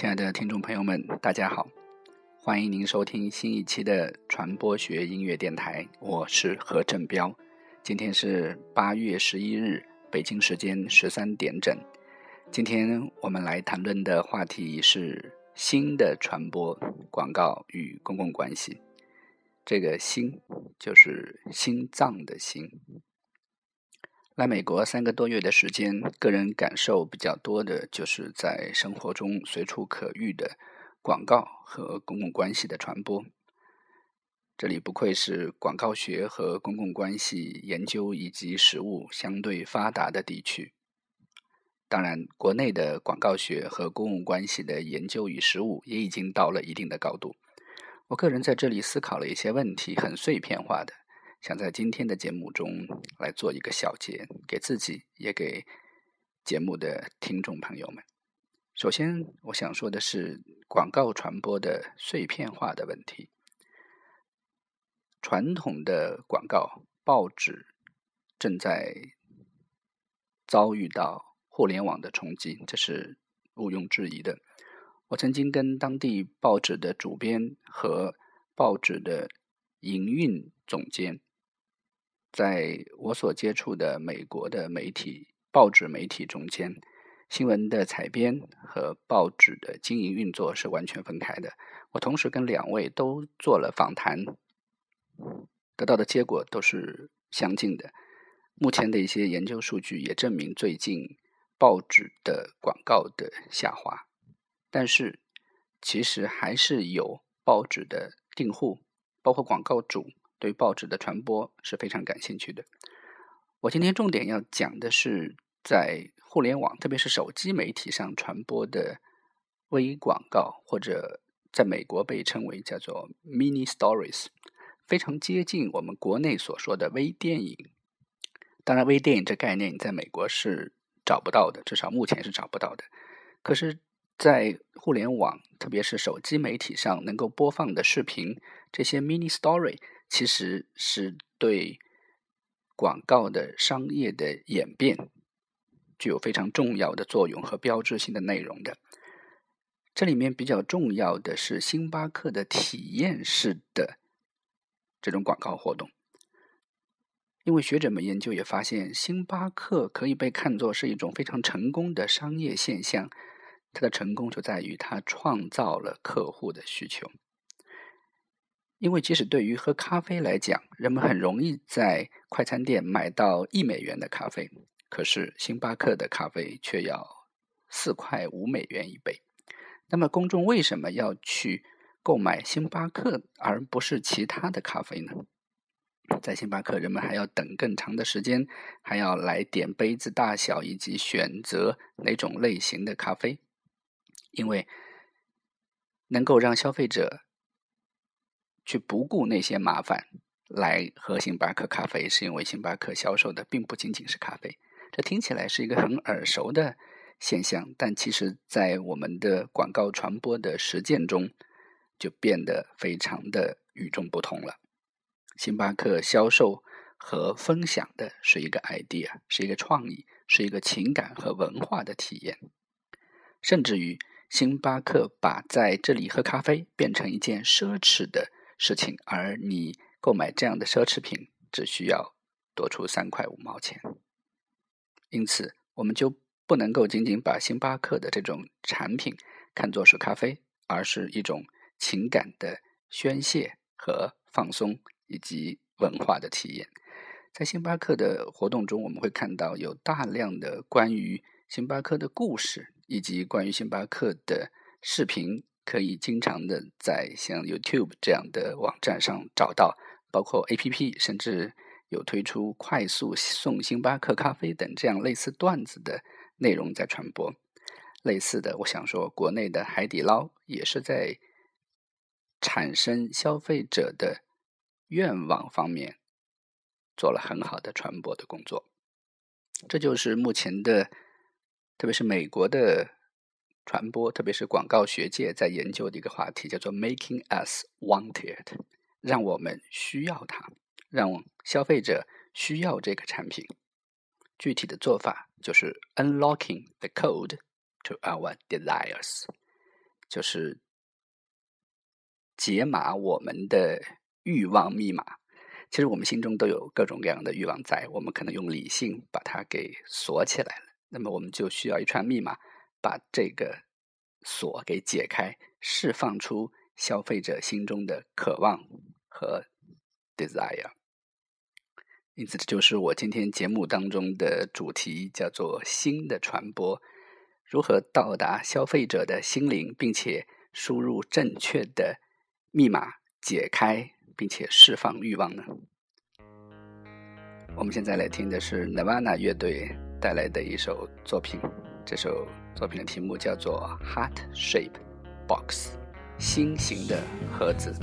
亲爱的听众朋友们，大家好，欢迎您收听新一期的传播学音乐电台，我是何振彪。今天是八月十一日，北京时间十三点整。今天我们来谈论的话题是新的传播广告与公共关系。这个“心”就是心脏的“心”。来美国三个多月的时间，个人感受比较多的就是在生活中随处可遇的广告和公共关系的传播。这里不愧是广告学和公共关系研究以及实务相对发达的地区。当然，国内的广告学和公共关系的研究与实务也已经到了一定的高度。我个人在这里思考了一些问题，很碎片化的。想在今天的节目中来做一个小结，给自己也给节目的听众朋友们。首先，我想说的是广告传播的碎片化的问题。传统的广告报纸正在遭遇到互联网的冲击，这是毋庸置疑的。我曾经跟当地报纸的主编和报纸的营运总监。在我所接触的美国的媒体、报纸媒体中间，新闻的采编和报纸的经营运作是完全分开的。我同时跟两位都做了访谈，得到的结果都是相近的。目前的一些研究数据也证明，最近报纸的广告的下滑，但是其实还是有报纸的订户，包括广告主。对报纸的传播是非常感兴趣的。我今天重点要讲的是，在互联网，特别是手机媒体上传播的微广告，或者在美国被称为叫做 mini stories，非常接近我们国内所说的微电影。当然，微电影这概念在美国是找不到的，至少目前是找不到的。可是，在互联网，特别是手机媒体上能够播放的视频，这些 mini story。其实是对广告的商业的演变具有非常重要的作用和标志性的内容的。这里面比较重要的是星巴克的体验式的这种广告活动，因为学者们研究也发现，星巴克可以被看作是一种非常成功的商业现象。它的成功就在于它创造了客户的需求。因为即使对于喝咖啡来讲，人们很容易在快餐店买到一美元的咖啡，可是星巴克的咖啡却要四块五美元一杯。那么公众为什么要去购买星巴克而不是其他的咖啡呢？在星巴克，人们还要等更长的时间，还要来点杯子大小以及选择哪种类型的咖啡，因为能够让消费者。去不顾那些麻烦来喝星巴克咖啡，是因为星巴克销售的并不仅仅是咖啡。这听起来是一个很耳熟的现象，但其实，在我们的广告传播的实践中，就变得非常的与众不同了。星巴克销售和分享的是一个 idea，是一个创意，是一个情感和文化的体验，甚至于星巴克把在这里喝咖啡变成一件奢侈的。事情，而你购买这样的奢侈品只需要多出三块五毛钱，因此我们就不能够仅仅把星巴克的这种产品看作是咖啡，而是一种情感的宣泄和放松以及文化的体验。在星巴克的活动中，我们会看到有大量的关于星巴克的故事，以及关于星巴克的视频。可以经常的在像 YouTube 这样的网站上找到，包括 APP，甚至有推出快速送星巴克咖啡等这样类似段子的内容在传播。类似的，我想说，国内的海底捞也是在产生消费者的愿望方面做了很好的传播的工作。这就是目前的，特别是美国的。传播，特别是广告学界在研究的一个话题，叫做 “making us wanted”，让我们需要它，让消费者需要这个产品。具体的做法就是 “unlocking the code to our desires”，就是解码我们的欲望密码。其实我们心中都有各种各样的欲望在，我们可能用理性把它给锁起来了。那么我们就需要一串密码，把这个锁给解开，释放出消费者心中的渴望和 desire。因此，这就是我今天节目当中的主题，叫做“新的传播”。如何到达消费者的心灵，并且输入正确的密码，解开并且释放欲望呢？我们现在来听的是 Nirvana 乐队带来的一首作品，这首作品的题目叫做《Heart Shape Box》，心形的盒子。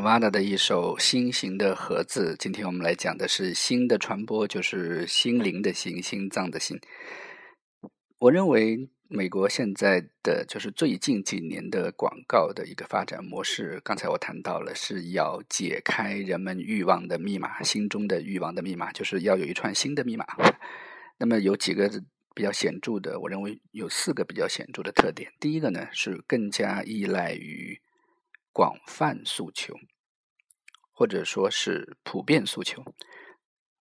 刚才是 Nevada 的一首《心形的盒子》，今天我们来讲的是心的传播，就是心灵的心，心脏的心。我认为美国现在的就是最近几年的广告的一个发展模式，刚才我谈到了是要解开人们欲望的密码，心中的欲望的密码，就是要有一串新的密码。那么有几个比较显著的，我认为有四个比较显著的特点。第一个呢是更加依赖于。广泛诉求，或者说是普遍诉求。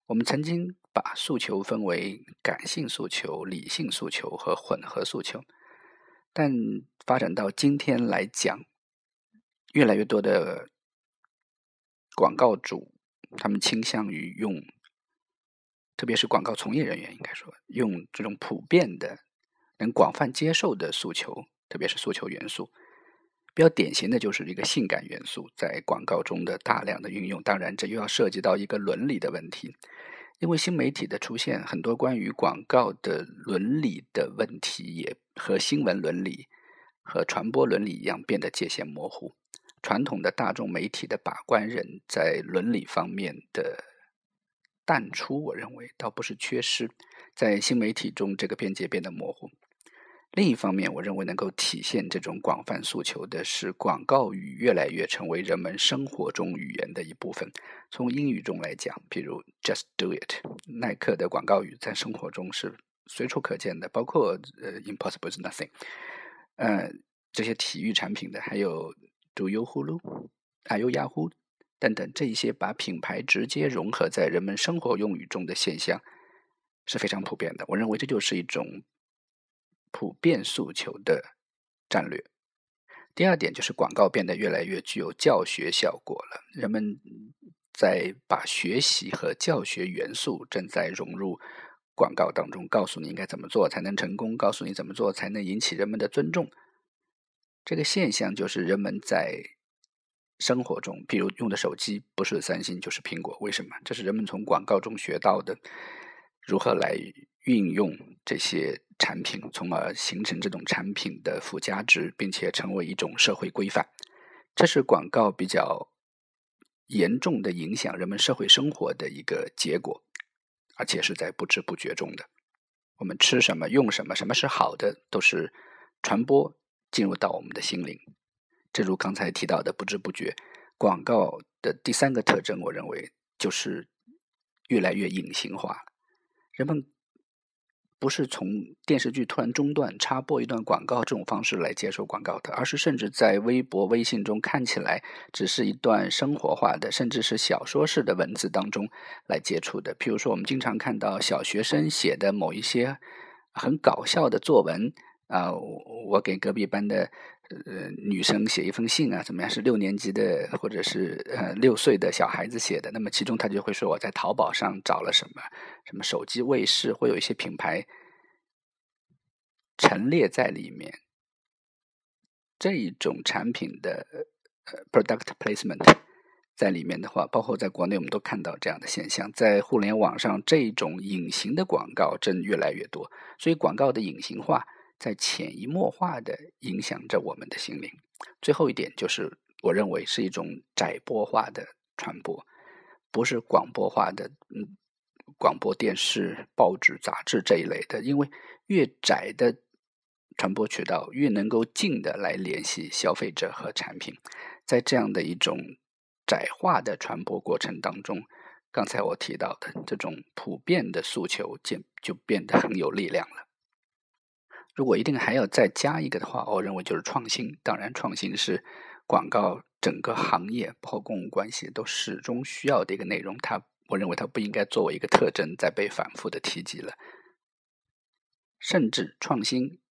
我们曾经把诉求分为感性诉求、理性诉求和混合诉求，但发展到今天来讲，越来越多的广告主，他们倾向于用，特别是广告从业人员，应该说用这种普遍的、能广泛接受的诉求，特别是诉求元素。比较典型的就是一个性感元素在广告中的大量的运用，当然这又要涉及到一个伦理的问题，因为新媒体的出现，很多关于广告的伦理的问题也和新闻伦理和传播伦理一样变得界限模糊。传统的大众媒体的把关人在伦理方面的淡出，我认为倒不是缺失，在新媒体中这个边界变得模糊。另一方面，我认为能够体现这种广泛诉求的是，广告语越来越成为人们生活中语言的一部分。从英语中来讲，比如 “Just Do It”，耐克的广告语在生活中是随处可见的，包括呃 “Impossible is nothing”，呃这些体育产品的，还有 “Do you Hulu”、“Are you Yahoo” 等等，这一些把品牌直接融合在人们生活用语中的现象是非常普遍的。我认为这就是一种。普遍诉求的战略。第二点就是广告变得越来越具有教学效果了。人们在把学习和教学元素正在融入广告当中，告诉你应该怎么做才能成功，告诉你怎么做才能引起人们的尊重。这个现象就是人们在生活中，比如用的手机不是三星就是苹果，为什么？这是人们从广告中学到的，如何来运用这些。产品，从而形成这种产品的附加值，并且成为一种社会规范，这是广告比较严重的影响人们社会生活的一个结果，而且是在不知不觉中的。我们吃什么、用什么、什么是好的，都是传播进入到我们的心灵。正如刚才提到的，不知不觉，广告的第三个特征，我认为就是越来越隐形化，人们。不是从电视剧突然中断插播一段广告这种方式来接受广告的，而是甚至在微博、微信中看起来只是一段生活化的，甚至是小说式的文字当中来接触的。譬如说，我们经常看到小学生写的某一些很搞笑的作文啊，我给隔壁班的。呃，女生写一封信啊，怎么样？是六年级的，或者是呃六岁的小孩子写的。那么其中他就会说我在淘宝上找了什么什么手机卫士，会有一些品牌陈列在里面。这一种产品的呃 product placement 在里面的话，包括在国内我们都看到这样的现象，在互联网上这种隐形的广告正越来越多，所以广告的隐形化。在潜移默化的影响着我们的心灵。最后一点就是，我认为是一种窄播化的传播，不是广播化的，嗯，广播电视、报纸、杂志这一类的。因为越窄的传播渠道，越能够近的来联系消费者和产品。在这样的一种窄化的传播过程当中，刚才我提到的这种普遍的诉求，就就变得很有力量了。如果一定还要再加一个的话，我认为就是创新。当然，创新是广告整个行业包括公共关系都始终需要的一个内容。它，我认为它不应该作为一个特征再被反复的提及了。甚至创新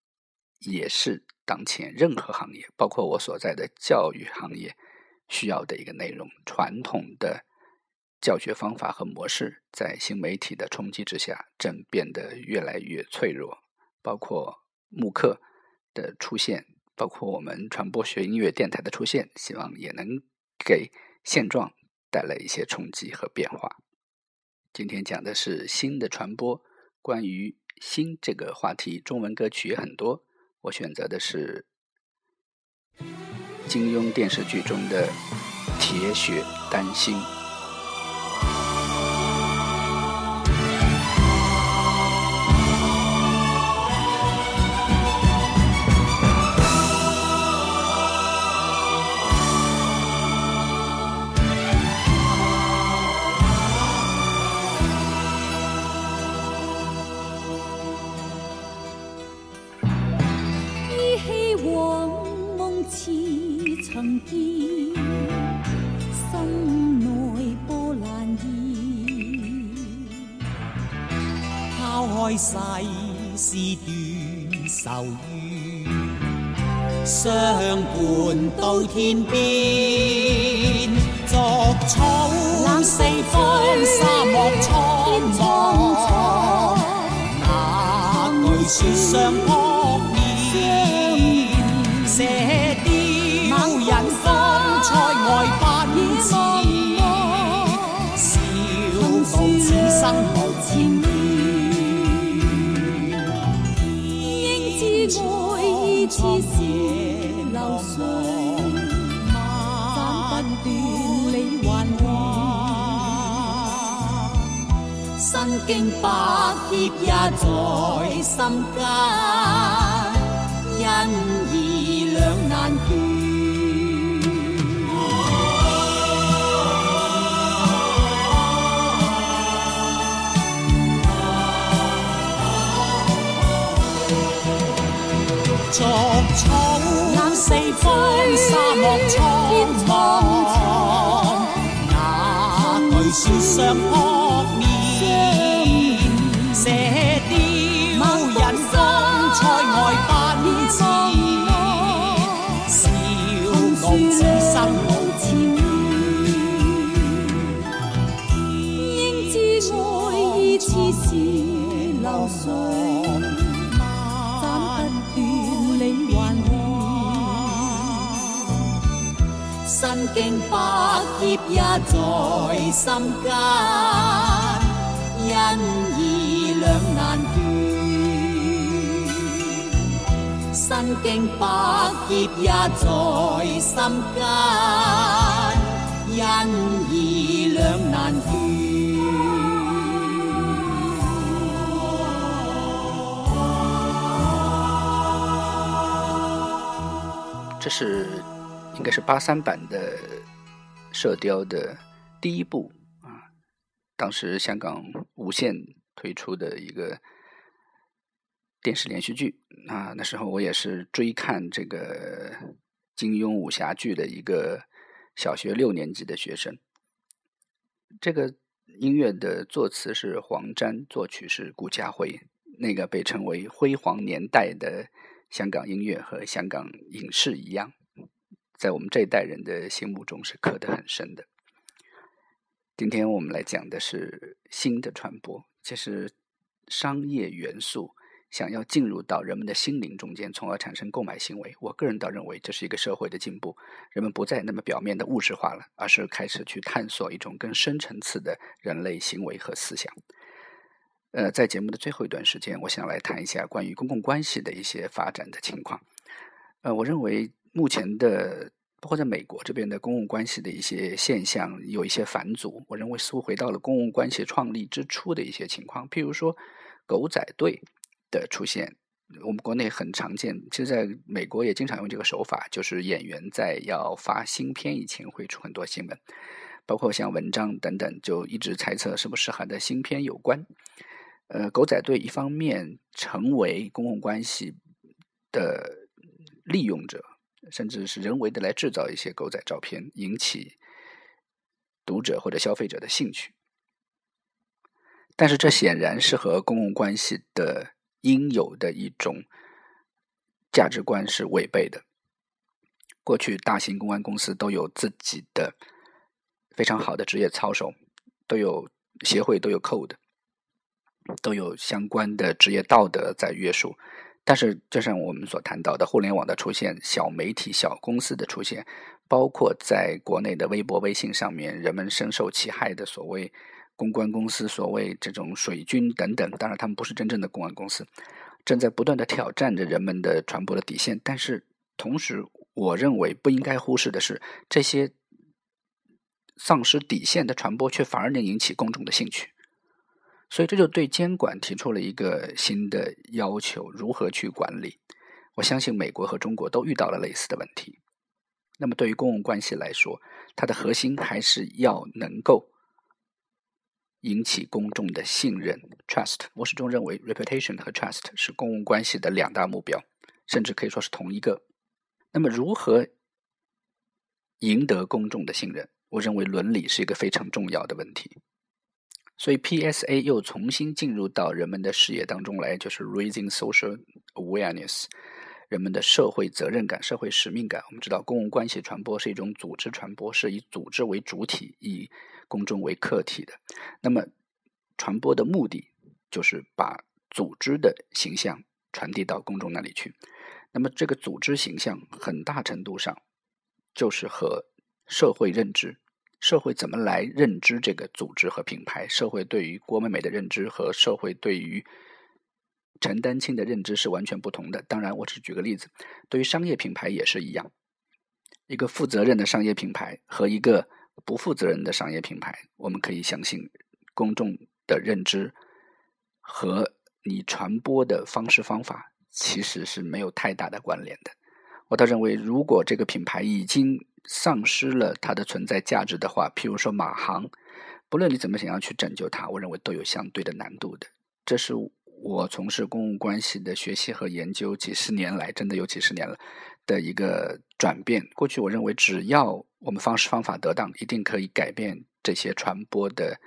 也是当前任何行业，包括我所在的教育行业需要的一个内容。传统的教学方法和模式在新媒体的冲击之下，正变得越来越脆弱，包括。慕课的出现，包括我们传播学音乐电台的出现，希望也能给现状带来一些冲击和变化。今天讲的是新的传播，关于“新”这个话题，中文歌曲也很多，我选择的是金庸电视剧中的《铁血丹心。世事断愁怨，相伴。到天边。逐草四方，沙漠苍茫。那句说相扑面，射雕人方塞外奔驰。笑傲此生无前。经百劫也在心间，因义两难断。逐草四方，沙漠苍茫。那句说相扑身经百劫也在心间，因义两难断。身经百劫也在心间，因义两难断。这是应该是八三版的《射雕》的第一部啊，当时香港无线推出的一个电视连续剧啊，那时候我也是追看这个金庸武侠剧的一个小学六年级的学生。这个音乐的作词是黄沾，作曲是顾嘉辉，那个被称为辉煌年代的。香港音乐和香港影视一样，在我们这一代人的心目中是刻得很深的。今天我们来讲的是新的传播，就是商业元素想要进入到人们的心灵中间，从而产生购买行为。我个人倒认为这是一个社会的进步，人们不再那么表面的物质化了，而是开始去探索一种更深层次的人类行为和思想。呃，在节目的最后一段时间，我想来谈一下关于公共关系的一些发展的情况。呃，我认为目前的，包括在美国这边的公共关系的一些现象有一些反祖。我认为似乎回到了公共关系创立之初的一些情况，譬如说狗仔队的出现，我们国内很常见，其实在美国也经常用这个手法，就是演员在要发新片以前会出很多新闻，包括像文章等等，就一直猜测是不是和的新片有关。呃，狗仔队一方面成为公共关系的利用者，甚至是人为的来制造一些狗仔照片，引起读者或者消费者的兴趣。但是这显然是和公共关系的应有的一种价值观是违背的。过去大型公关公司都有自己的非常好的职业操守，都有协会，都有 code。都有相关的职业道德在约束，但是就像我们所谈到的，互联网的出现、小媒体、小公司的出现，包括在国内的微博、微信上面，人们深受其害的所谓公关公司、所谓这种水军等等，当然他们不是真正的公关公司，正在不断的挑战着人们的传播的底线。但是同时，我认为不应该忽视的是，这些丧失底线的传播，却反而能引起公众的兴趣。所以这就对监管提出了一个新的要求：如何去管理？我相信美国和中国都遇到了类似的问题。那么对于公共关系来说，它的核心还是要能够引起公众的信任 （trust）。我始终认为，reputation 和 trust 是公共关系的两大目标，甚至可以说是同一个。那么如何赢得公众的信任？我认为伦理是一个非常重要的问题。所以，PSA 又重新进入到人们的视野当中来，就是 raising social awareness，人们的社会责任感、社会使命感。我们知道，公共关系传播是一种组织传播，是以组织为主体，以公众为客体的。那么，传播的目的就是把组织的形象传递到公众那里去。那么，这个组织形象很大程度上就是和社会认知。社会怎么来认知这个组织和品牌？社会对于郭美美的认知和社会对于陈丹青的认知是完全不同的。当然，我只举个例子，对于商业品牌也是一样。一个负责任的商业品牌和一个不负责任的商业品牌，我们可以相信公众的认知和你传播的方式方法其实是没有太大的关联的。我倒认为，如果这个品牌已经丧失了它的存在价值的话，譬如说马航，不论你怎么想要去拯救它，我认为都有相对的难度的。这是我从事公共关系的学习和研究几十年来，真的有几十年了的一个转变。过去我认为，只要我们方式方法得当，一定可以改变这些传播的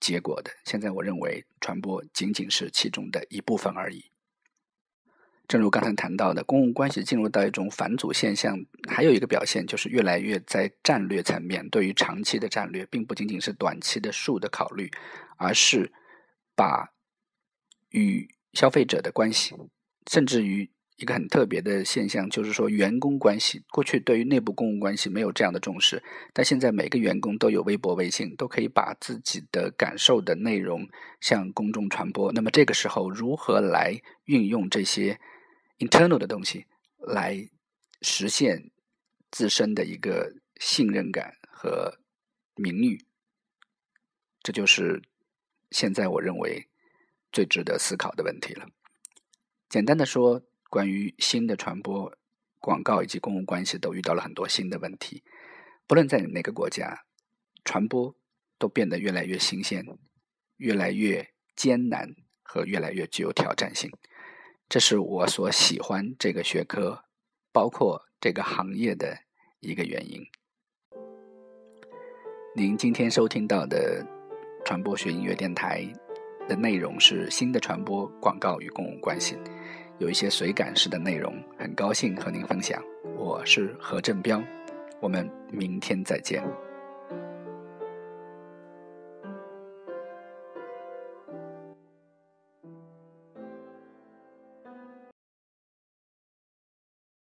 结果的。现在我认为，传播仅仅是其中的一部分而已。正如刚才谈到的，公共关系进入到一种反祖现象，还有一个表现就是越来越在战略层面，对于长期的战略，并不仅仅是短期的数的考虑，而是把与消费者的关系，甚至于一个很特别的现象，就是说员工关系。过去对于内部公共关系没有这样的重视，但现在每个员工都有微博、微信，都可以把自己的感受的内容向公众传播。那么这个时候，如何来运用这些？internal 的东西来实现自身的一个信任感和名誉，这就是现在我认为最值得思考的问题了。简单的说，关于新的传播、广告以及公共关系都遇到了很多新的问题。不论在哪个国家，传播都变得越来越新鲜、越来越艰难和越来越具有挑战性。这是我所喜欢这个学科，包括这个行业的一个原因。您今天收听到的传播学音乐电台的内容是新的传播广告与公共关系，有一些随感式的内容，很高兴和您分享。我是何振彪，我们明天再见。